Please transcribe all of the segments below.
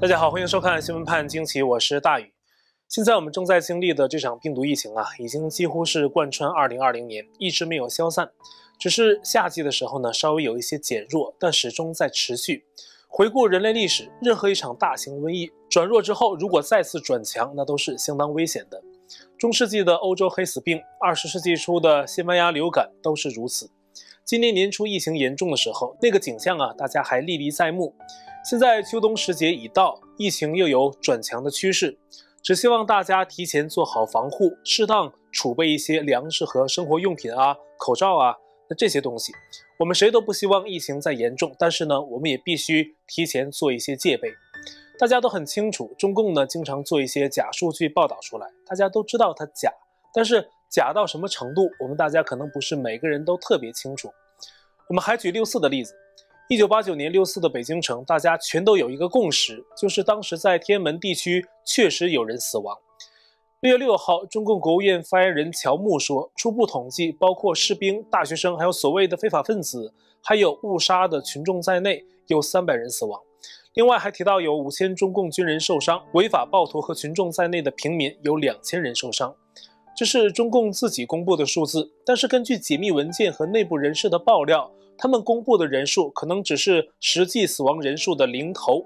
大家好，欢迎收看新闻判惊奇，我是大宇。现在我们正在经历的这场病毒疫情啊，已经几乎是贯穿2020年，一直没有消散。只是夏季的时候呢，稍微有一些减弱，但始终在持续。回顾人类历史，任何一场大型瘟疫转弱之后，如果再次转强，那都是相当危险的。中世纪的欧洲黑死病，二十世纪初的西班牙流感都是如此。今年年初疫情严重的时候，那个景象啊，大家还历历在目。现在秋冬时节已到，疫情又有转强的趋势，只希望大家提前做好防护，适当储备一些粮食和生活用品啊，口罩啊。那这些东西，我们谁都不希望疫情再严重，但是呢，我们也必须提前做一些戒备。大家都很清楚，中共呢经常做一些假数据报道出来，大家都知道它假，但是假到什么程度，我们大家可能不是每个人都特别清楚。我们还举六四的例子，一九八九年六四的北京城，大家全都有一个共识，就是当时在天安门地区确实有人死亡。六月六号，中共国务院发言人乔木说，初步统计，包括士兵、大学生，还有所谓的非法分子，还有误杀的群众在内，有三百人死亡。另外还提到有五千中共军人受伤，违法暴徒和群众在内的平民有两千人受伤。这是中共自己公布的数字，但是根据解密文件和内部人士的爆料，他们公布的人数可能只是实际死亡人数的零头。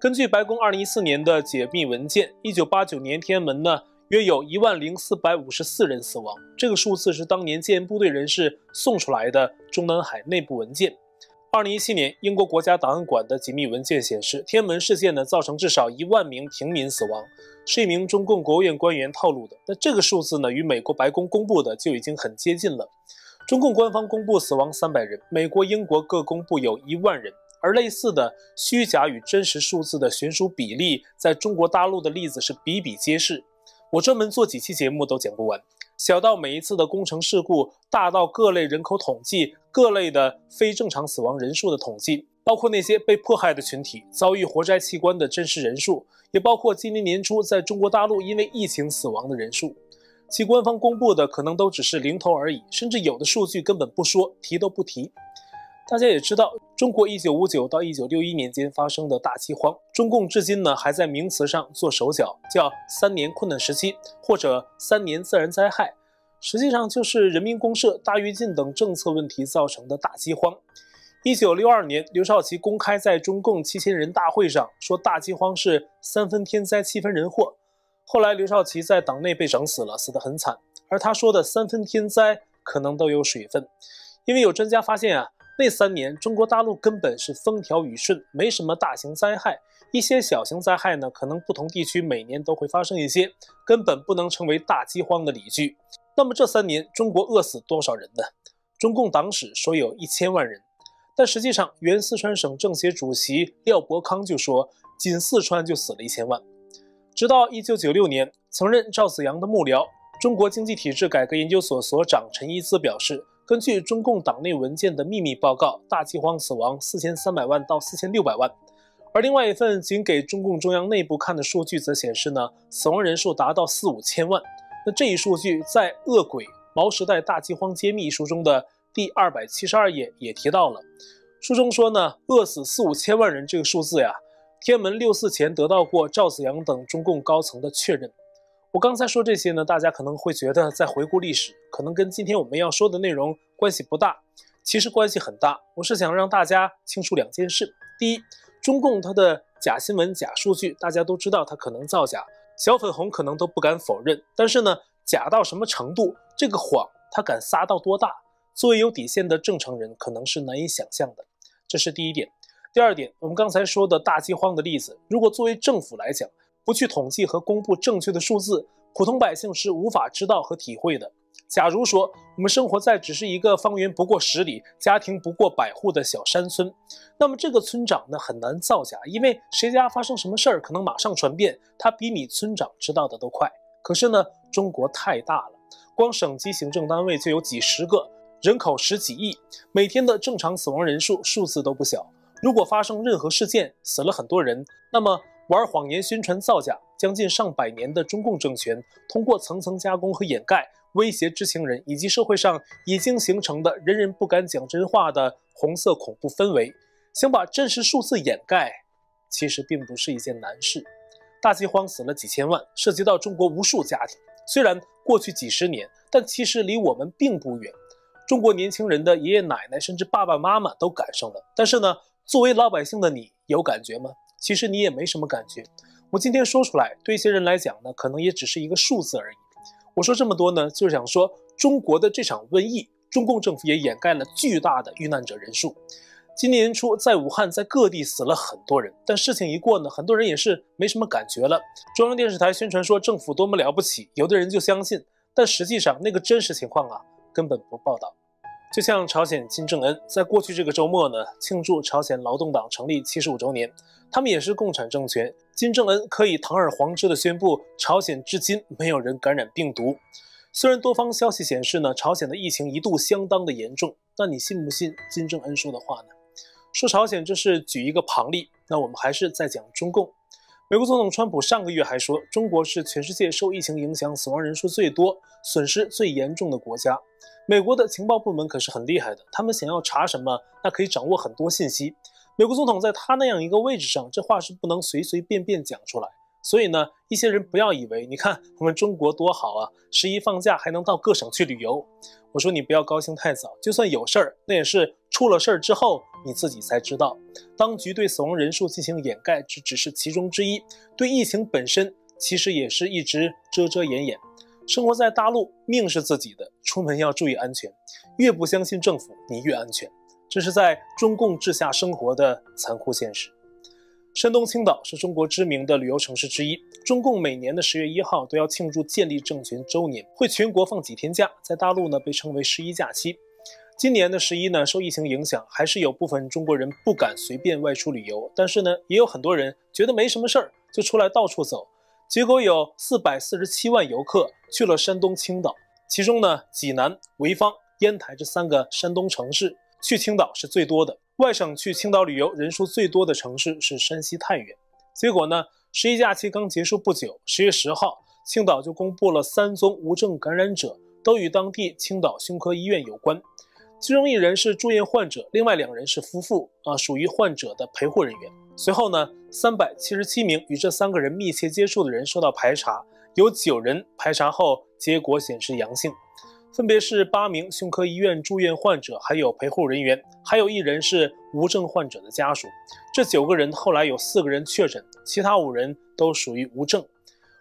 根据白宫二零一四年的解密文件，一九八九年天安门呢，约有一万零四百五十四人死亡，这个数字是当年建部队人士送出来的中南海内部文件。二零一七年，英国国家档案馆的解密文件显示，天安门事件呢造成至少一万名平民死亡，是一名中共国务院官员透露的。那这个数字呢，与美国白宫公布的就已经很接近了。中共官方公布死亡三百人，美国、英国各公布有一万人，而类似的虚假与真实数字的悬殊比例，在中国大陆的例子是比比皆是。我专门做几期节目都讲不完，小到每一次的工程事故，大到各类人口统计、各类的非正常死亡人数的统计，包括那些被迫害的群体遭遇活摘器官的真实人数，也包括今年年初在中国大陆因为疫情死亡的人数，其官方公布的可能都只是零头而已，甚至有的数据根本不说，提都不提。大家也知道，中国一九五九到一九六一年间发生的大饥荒，中共至今呢还在名词上做手脚，叫三年困难时期或者三年自然灾害，实际上就是人民公社、大跃进等政策问题造成的大饥荒。一九六二年，刘少奇公开在中共七千人大会上说，大饥荒是三分天灾，七分人祸。后来刘少奇在党内被整死了，死得很惨。而他说的三分天灾可能都有水分，因为有专家发现啊。那三年，中国大陆根本是风调雨顺，没什么大型灾害。一些小型灾害呢，可能不同地区每年都会发生一些，根本不能成为大饥荒的理据。那么这三年，中国饿死多少人呢？中共党史说有一千万人，但实际上，原四川省政协主席廖伯康就说，仅四川就死了一千万。直到一九九六年，曾任赵紫阳的幕僚、中国经济体制改革研究所所长陈一兹表示。根据中共党内文件的秘密报告，大饥荒死亡四千三百万到四千六百万，而另外一份仅给中共中央内部看的数据则显示呢，死亡人数达到四五千万。那这一数据在《恶鬼毛时代大饥荒揭秘》一书中的第二百七十二页也提到了。书中说呢，饿死四五千万人这个数字呀，天安门六四前得到过赵紫阳等中共高层的确认。我刚才说这些呢，大家可能会觉得在回顾历史，可能跟今天我们要说的内容关系不大，其实关系很大。我是想让大家清楚两件事：第一，中共它的假新闻、假数据，大家都知道它可能造假，小粉红可能都不敢否认。但是呢，假到什么程度，这个谎它敢撒到多大，作为有底线的正常人，可能是难以想象的。这是第一点。第二点，我们刚才说的大饥荒的例子，如果作为政府来讲，不去统计和公布正确的数字，普通百姓是无法知道和体会的。假如说我们生活在只是一个方圆不过十里、家庭不过百户的小山村，那么这个村长呢，很难造假，因为谁家发生什么事儿可能马上传遍，他比你村长知道的都快。可是呢，中国太大了，光省级行政单位就有几十个，人口十几亿，每天的正常死亡人数数字都不小。如果发生任何事件，死了很多人，那么。玩谎言、宣传造假，将近上百年的中共政权，通过层层加工和掩盖，威胁知情人以及社会上已经形成的人人不敢讲真话的红色恐怖氛围，想把真实数字掩盖，其实并不是一件难事。大饥荒死了几千万，涉及到中国无数家庭。虽然过去几十年，但其实离我们并不远。中国年轻人的爷爷奶奶甚至爸爸妈妈都赶上了。但是呢，作为老百姓的你有感觉吗？其实你也没什么感觉。我今天说出来，对一些人来讲呢，可能也只是一个数字而已。我说这么多呢，就是想说中国的这场瘟疫，中共政府也掩盖了巨大的遇难者人数。今年初，在武汉，在各地死了很多人，但事情一过呢，很多人也是没什么感觉了。中央电视台宣传说政府多么了不起，有的人就相信，但实际上那个真实情况啊，根本不报道。就像朝鲜金正恩在过去这个周末呢，庆祝朝鲜劳动党成立七十五周年，他们也是共产政权，金正恩可以堂而皇之的宣布，朝鲜至今没有人感染病毒。虽然多方消息显示呢，朝鲜的疫情一度相当的严重，那你信不信金正恩说的话呢？说朝鲜这是举一个旁例，那我们还是在讲中共。美国总统川普上个月还说，中国是全世界受疫情影响死亡人数最多、损失最严重的国家。美国的情报部门可是很厉害的，他们想要查什么，那可以掌握很多信息。美国总统在他那样一个位置上，这话是不能随随便便讲出来。所以呢，一些人不要以为，你看我们中国多好啊，十一放假还能到各省去旅游。我说你不要高兴太早，就算有事儿，那也是出了事儿之后你自己才知道。当局对死亡人数进行掩盖，这只是其中之一。对疫情本身，其实也是一直遮遮掩掩。生活在大陆，命是自己的，出门要注意安全。越不相信政府，你越安全。这是在中共治下生活的残酷现实。山东青岛是中国知名的旅游城市之一。中共每年的十月一号都要庆祝建立政权周年，会全国放几天假，在大陆呢被称为十一假期。今年的十一呢，受疫情影响，还是有部分中国人不敢随便外出旅游。但是呢，也有很多人觉得没什么事儿，就出来到处走。结果有四百四十七万游客去了山东青岛，其中呢，济南、潍坊、烟台这三个山东城市去青岛是最多的。外省去青岛旅游人数最多的城市是山西太原。结果呢，十一假期刚结束不久，十月十号，青岛就公布了三宗无症感染者，都与当地青岛胸科医院有关。其中一人是住院患者，另外两人是夫妇，啊，属于患者的陪护人员。随后呢，三百七十七名与这三个人密切接触的人受到排查，有九人排查后结果显示阳性。分别是八名胸科医院住院患者，还有陪护人员，还有一人是无症患者的家属。这九个人后来有四个人确诊，其他五人都属于无症。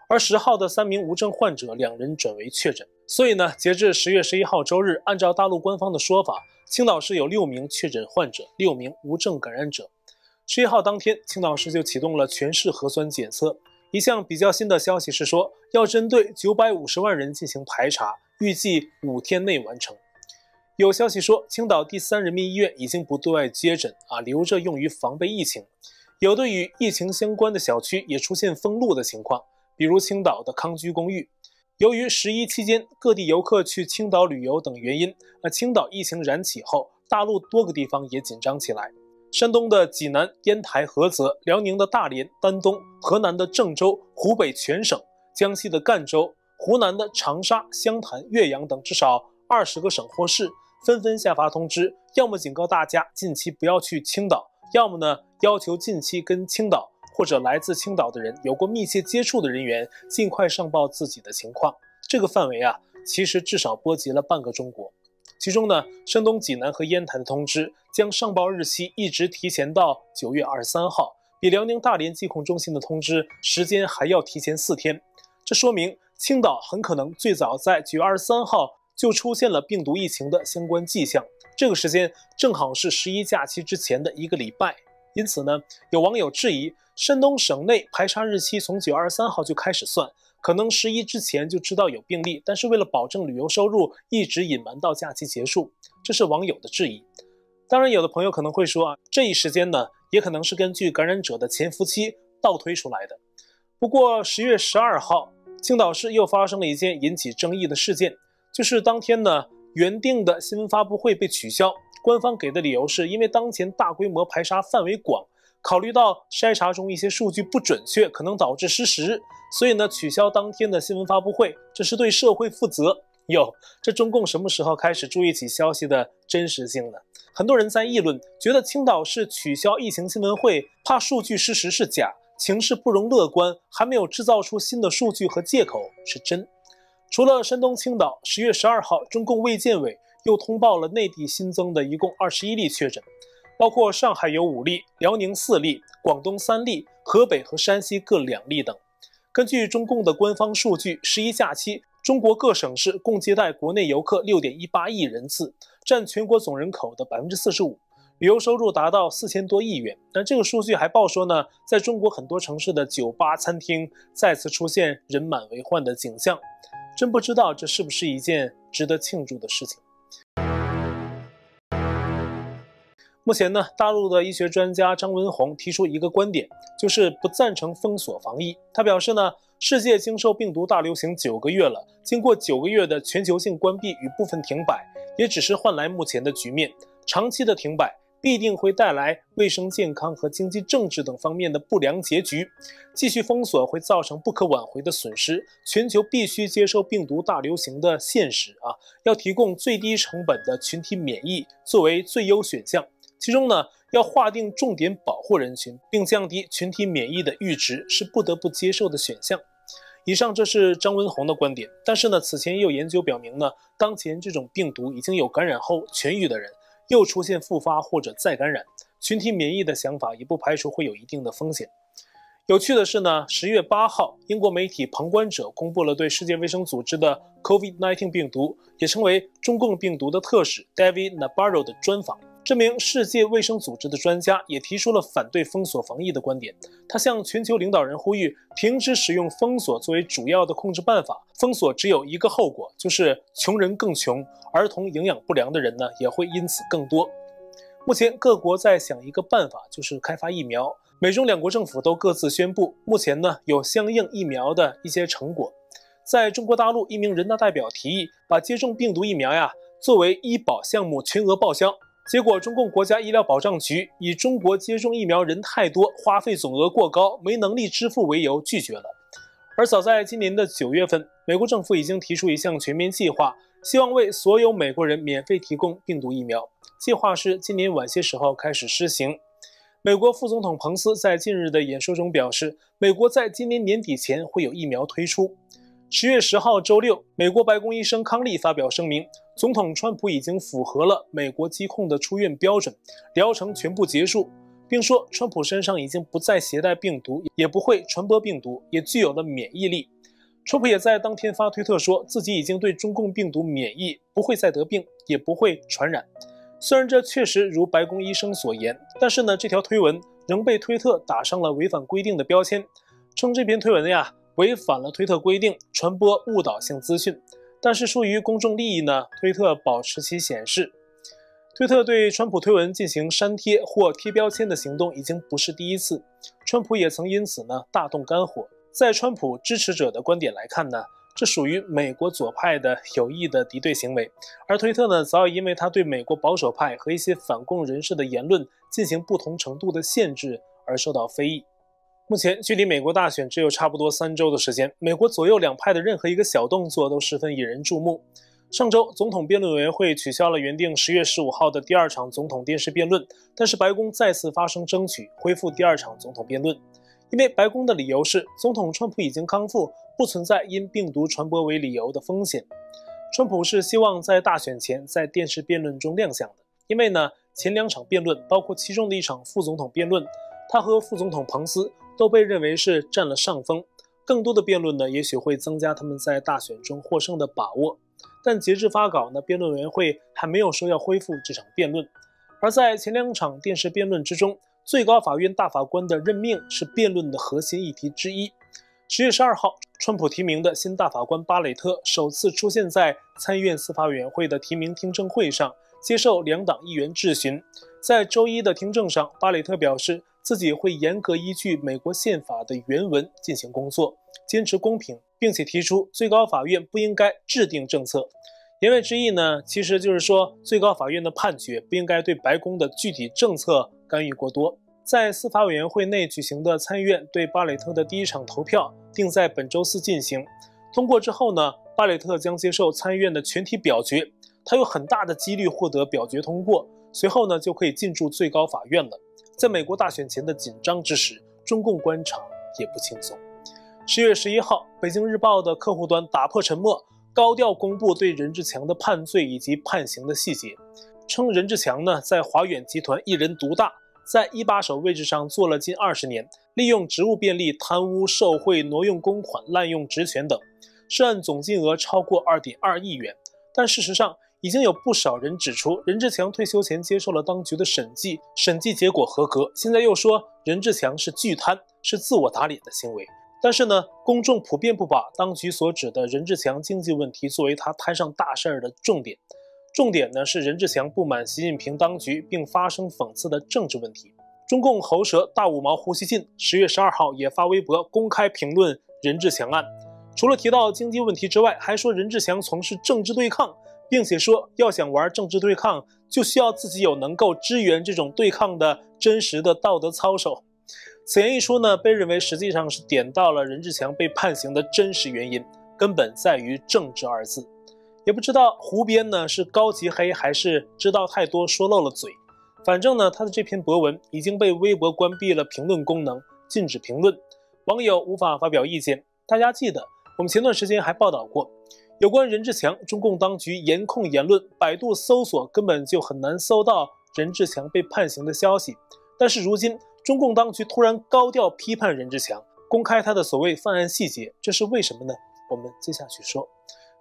而十号的三名无症患者，两人转为确诊。所以呢，截至十月十一号周日，按照大陆官方的说法，青岛市有六名确诊患者，六名无症感染者。十一号当天，青岛市就启动了全市核酸检测。一项比较新的消息是说，要针对九百五十万人进行排查。预计五天内完成。有消息说，青岛第三人民医院已经不对外接诊啊，留着用于防备疫情。有的与疫情相关的小区也出现封路的情况，比如青岛的康居公寓。由于十一期间各地游客去青岛旅游等原因，那青岛疫情燃起后，大陆多个地方也紧张起来。山东的济南、烟台、菏泽，辽宁的大连、丹东，河南的郑州，湖北全省，江西的赣州。湖南的长沙、湘潭、岳阳等至少二十个省或市纷纷下发通知，要么警告大家近期不要去青岛，要么呢要求近期跟青岛或者来自青岛的人有过密切接触的人员尽快上报自己的情况。这个范围啊，其实至少波及了半个中国。其中呢，山东济南和烟台的通知将上报日期一直提前到九月二十三号，比辽宁大连疾控中心的通知时间还要提前四天。这说明。青岛很可能最早在九月二十三号就出现了病毒疫情的相关迹象，这个时间正好是十一假期之前的一个礼拜。因此呢，有网友质疑，山东省内排查日期从九月二十三号就开始算，可能十一之前就知道有病例，但是为了保证旅游收入，一直隐瞒到假期结束。这是网友的质疑。当然，有的朋友可能会说啊，这一时间呢，也可能是根据感染者的潜伏期倒推出来的。不过十月十二号。青岛市又发生了一件引起争议的事件，就是当天呢，原定的新闻发布会被取消。官方给的理由是因为当前大规模排查范围广，考虑到筛查中一些数据不准确，可能导致失实，所以呢，取消当天的新闻发布会，这是对社会负责。哟，这中共什么时候开始注意起消息的真实性呢？很多人在议论，觉得青岛市取消疫情新闻会，怕数据事实是假，情势不容乐观，还没有制造出新的数据和借口是真。除了山东青岛，十月十二号，中共卫健委又通报了内地新增的一共二十一例确诊，包括上海有五例，辽宁四例，广东三例，河北和山西各两例等。根据中共的官方数据，十一假期，中国各省市共接待国内游客六点一八亿人次，占全国总人口的百分之四十五，旅游收入达到四千多亿元。但这个数据还报说呢，在中国很多城市的酒吧、餐厅再次出现人满为患的景象，真不知道这是不是一件值得庆祝的事情。目前呢，大陆的医学专家张文宏提出一个观点，就是不赞成封锁防疫。他表示呢，世界经受病毒大流行九个月了，经过九个月的全球性关闭与部分停摆，也只是换来目前的局面。长期的停摆必定会带来卫生健康和经济政治等方面的不良结局。继续封锁会造成不可挽回的损失。全球必须接受病毒大流行的现实啊，要提供最低成本的群体免疫作为最优选项。其中呢，要划定重点保护人群，并降低群体免疫的阈值，是不得不接受的选项。以上这是张文宏的观点。但是呢，此前也有研究表明呢，当前这种病毒已经有感染后痊愈的人，又出现复发或者再感染，群体免疫的想法也不排除会有一定的风险。有趣的是呢，十月八号，英国媒体《旁观者》公布了对世界卫生组织的 COVID-19 病毒，也称为中共病毒的特使 David Nabarro 的专访。这名世界卫生组织的专家也提出了反对封锁防疫的观点。他向全球领导人呼吁，停止使用封锁作为主要的控制办法。封锁只有一个后果，就是穷人更穷，儿童营养不良的人呢也会因此更多。目前各国在想一个办法，就是开发疫苗。美中两国政府都各自宣布，目前呢有相应疫苗的一些成果。在中国大陆，一名人大代表提议把接种病毒疫苗呀作为医保项目全额报销。结果，中共国家医疗保障局以中国接种疫苗人太多，花费总额过高，没能力支付为由拒绝了。而早在今年的九月份，美国政府已经提出一项全面计划，希望为所有美国人免费提供病毒疫苗。计划是今年晚些时候开始施行。美国副总统彭斯在近日的演说中表示，美国在今年年底前会有疫苗推出。十月十号周六，美国白宫医生康利发表声明，总统川普已经符合了美国疾控的出院标准，疗程全部结束，并说川普身上已经不再携带病毒，也不会传播病毒，也具有了免疫力。川普也在当天发推特说自己已经对中共病毒免疫，不会再得病，也不会传染。虽然这确实如白宫医生所言，但是呢，这条推文仍被推特打上了违反规定的标签，称这篇推文呀。违反了推特规定，传播误导性资讯，但是出于公众利益呢，推特保持其显示。推特对川普推文进行删帖或贴标签的行动已经不是第一次，川普也曾因此呢大动肝火。在川普支持者的观点来看呢，这属于美国左派的有意的敌对行为，而推特呢早已因为他对美国保守派和一些反共人士的言论进行不同程度的限制而受到非议。目前距离美国大选只有差不多三周的时间，美国左右两派的任何一个小动作都十分引人注目。上周，总统辩论委员会取消了原定十月十五号的第二场总统电视辩论，但是白宫再次发声争取恢复第二场总统辩论，因为白宫的理由是总统川普已经康复，不存在因病毒传播为理由的风险。川普是希望在大选前在电视辩论中亮相的，因为呢前两场辩论，包括其中的一场副总统辩论，他和副总统彭斯。都被认为是占了上风，更多的辩论呢，也许会增加他们在大选中获胜的把握。但截至发稿呢，辩论委员会还没有说要恢复这场辩论。而在前两场电视辩论之中，最高法院大法官的任命是辩论的核心议题之一。十月十二号，川普提名的新大法官巴雷特首次出现在参议院司法委员会的提名听证会上，接受两党议员质询。在周一的听证上，巴雷特表示，自己会严格依据美国宪法的原文进行工作，坚持公平，并且提出最高法院不应该制定政策。言外之意呢，其实就是说最高法院的判决不应该对白宫的具体政策干预过多。在司法委员会内举行的参议院对巴雷特的第一场投票定在本周四进行，通过之后呢，巴雷特将接受参议院的全体表决，他有很大的几率获得表决通过。随后呢就可以进驻最高法院了。在美国大选前的紧张之时，中共官场也不轻松。十月十一号，北京日报的客户端打破沉默，高调公布对任志强的判罪以及判刑的细节，称任志强呢在华远集团一人独大，在一把手位置上做了近二十年，利用职务便利贪污受贿、挪用公款、滥用职权等，涉案总金额超过二点二亿元。但事实上，已经有不少人指出，任志强退休前接受了当局的审计，审计结果合格。现在又说任志强是巨贪，是自我打脸的行为。但是呢，公众普遍不把当局所指的任志强经济问题作为他摊上大事儿的重点，重点呢是任志强不满习近平当局并发生讽刺的政治问题。中共喉舌大五毛胡锡进十月十二号也发微博公开评论任志强案，除了提到经济问题之外，还说任志强从事政治对抗，并且说要想玩政治对抗，就需要自己有能够支援这种对抗的真实的道德操守。此言一出呢，被认为实际上是点到了任志强被判刑的真实原因，根本在于“政治”二字。也不知道胡编呢是高级黑还是知道太多说漏了嘴。反正呢，他的这篇博文已经被微博关闭了评论功能，禁止评论，网友无法发表意见。大家记得，我们前段时间还报道过，有关任志强，中共当局严控言论，百度搜索根本就很难搜到任志强被判刑的消息。但是如今，中共当局突然高调批判任志强，公开他的所谓犯案细节，这是为什么呢？我们接下去说。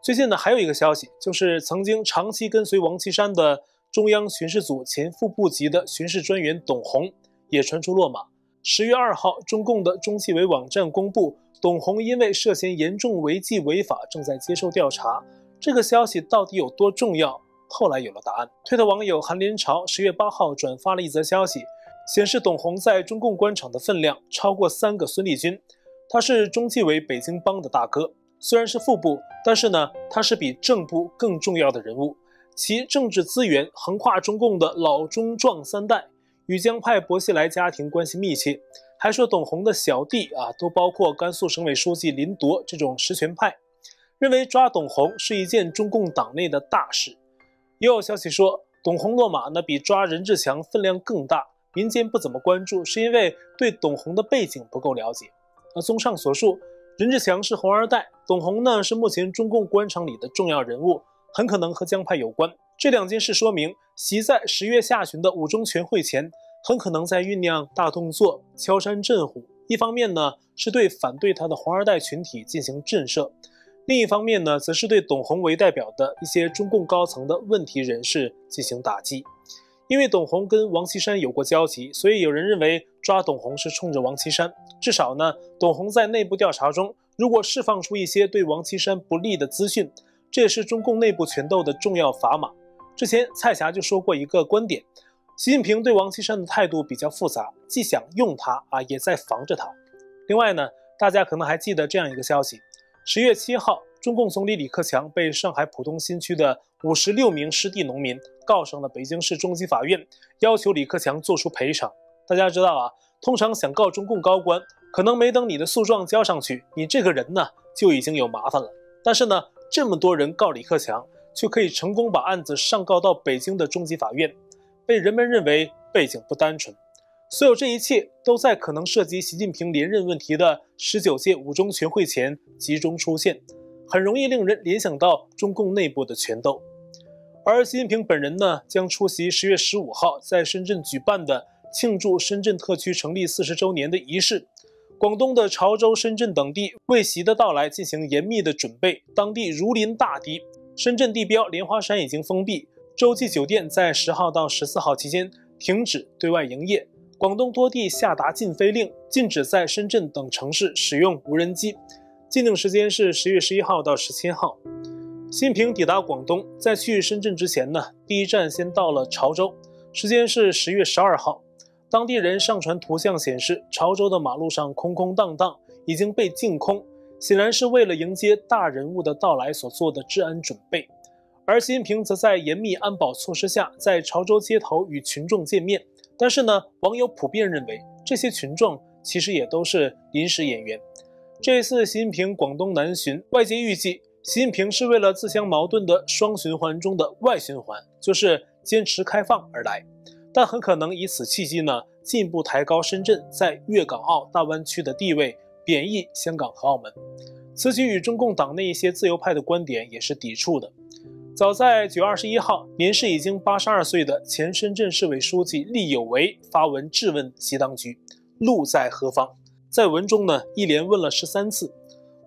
最近呢，还有一个消息，就是曾经长期跟随王岐山的中央巡视组前副部级的巡视专员董洪也传出落马。十月二号，中共的中纪委网站公布，董洪因为涉嫌严重违纪违法，正在接受调查。这个消息到底有多重要？后来有了答案。推特网友韩连朝十月八号转发了一则消息。显示董洪在中共官场的分量超过三个孙立军，他是中纪委北京帮的大哥，虽然是副部，但是呢，他是比正部更重要的人物，其政治资源横跨中共的老中壮三代，与江派薄熙来家庭关系密切。还说董洪的小弟啊，都包括甘肃省委书记林铎这种实权派，认为抓董洪是一件中共党内的大事。也有消息说，董洪落马呢，比抓任志强分量更大。民间不怎么关注，是因为对董洪的背景不够了解。那综上所述，任志强是红二代，董洪呢是目前中共官场里的重要人物，很可能和江派有关。这两件事说明，习在十月下旬的五中全会前，很可能在酝酿大动作，敲山震虎。一方面呢是对反对他的红二代群体进行震慑，另一方面呢则是对董宏为代表的一些中共高层的问题人士进行打击。因为董宏跟王岐山有过交集，所以有人认为抓董宏是冲着王岐山。至少呢，董宏在内部调查中，如果释放出一些对王岐山不利的资讯，这也是中共内部权斗的重要砝码。之前蔡霞就说过一个观点：习近平对王岐山的态度比较复杂，既想用他啊，也在防着他。另外呢，大家可能还记得这样一个消息：十月七号。中共总理李克强被上海浦东新区的五十六名失地农民告上了北京市中级法院，要求李克强作出赔偿。大家知道啊，通常想告中共高官，可能没等你的诉状交上去，你这个人呢就已经有麻烦了。但是呢，这么多人告李克强，却可以成功把案子上告到北京的中级法院，被人们认为背景不单纯。所有这一切都在可能涉及习近平连任问题的十九届五中全会前集中出现。很容易令人联想到中共内部的权斗，而习近平本人呢，将出席十月十五号在深圳举办的庆祝深圳特区成立四十周年的仪式。广东的潮州、深圳等地为习的到来进行严密的准备，当地如临大敌。深圳地标莲花山已经封闭，洲际酒店在十号到十四号期间停止对外营业。广东多地下达禁飞令，禁止在深圳等城市使用无人机。禁令时间是十月十一号到十七号。新平抵达广东，在去深圳之前呢，第一站先到了潮州，时间是十月十二号。当地人上传图像显示，潮州的马路上空空荡荡，已经被净空，显然是为了迎接大人物的到来所做的治安准备。而习近平则在严密安保措施下，在潮州街头与群众见面。但是呢，网友普遍认为，这些群众其实也都是临时演员。这一次习近平广东南巡，外界预计习近平是为了自相矛盾的双循环中的外循环，就是坚持开放而来，但很可能以此契机呢，进一步抬高深圳在粤港澳大湾区的地位，贬抑香港和澳门。此举与中共党内一些自由派的观点也是抵触的。早在九月二十一号，年事已经八十二岁的前深圳市委书记厉有为发文质问习当局：“路在何方？”在文中呢，一连问了十三次。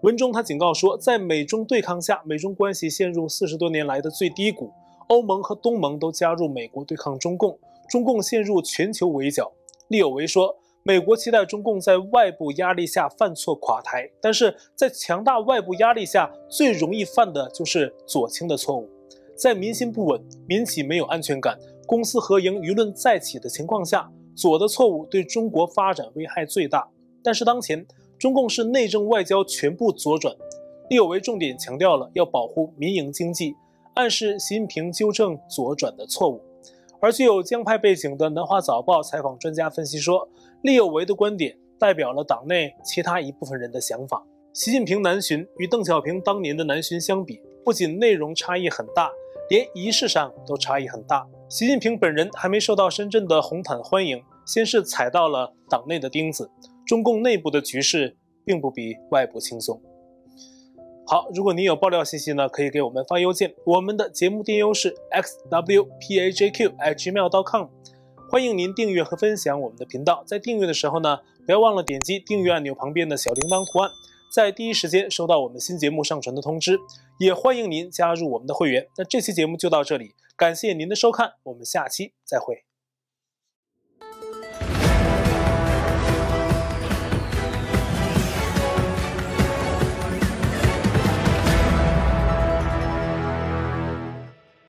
文中他警告说，在美中对抗下，美中关系陷入四十多年来的最低谷。欧盟和东盟都加入美国对抗中共，中共陷入全球围剿。厉有为说，美国期待中共在外部压力下犯错垮台，但是在强大外部压力下，最容易犯的就是左倾的错误。在民心不稳、民企没有安全感、公私合营舆论再起的情况下，左的错误对中国发展危害最大。但是当前中共是内政外交全部左转，李有为重点强调了要保护民营经济，暗示习近平纠正左转的错误。而具有江派背景的南华早报采访专家分析说，李有为的观点代表了党内其他一部分人的想法。习近平南巡与邓小平当年的南巡相比，不仅内容差异很大。连仪式上都差异很大。习近平本人还没受到深圳的红毯欢迎，先是踩到了党内的钉子。中共内部的局势并不比外部轻松。好，如果您有爆料信息呢，可以给我们发邮件，我们的节目电邮是 xwpajq@gmail.com。欢迎您订阅和分享我们的频道，在订阅的时候呢，不要忘了点击订阅按钮旁边的小铃铛图案。在第一时间收到我们新节目上传的通知，也欢迎您加入我们的会员。那这期节目就到这里，感谢您的收看，我们下期再会。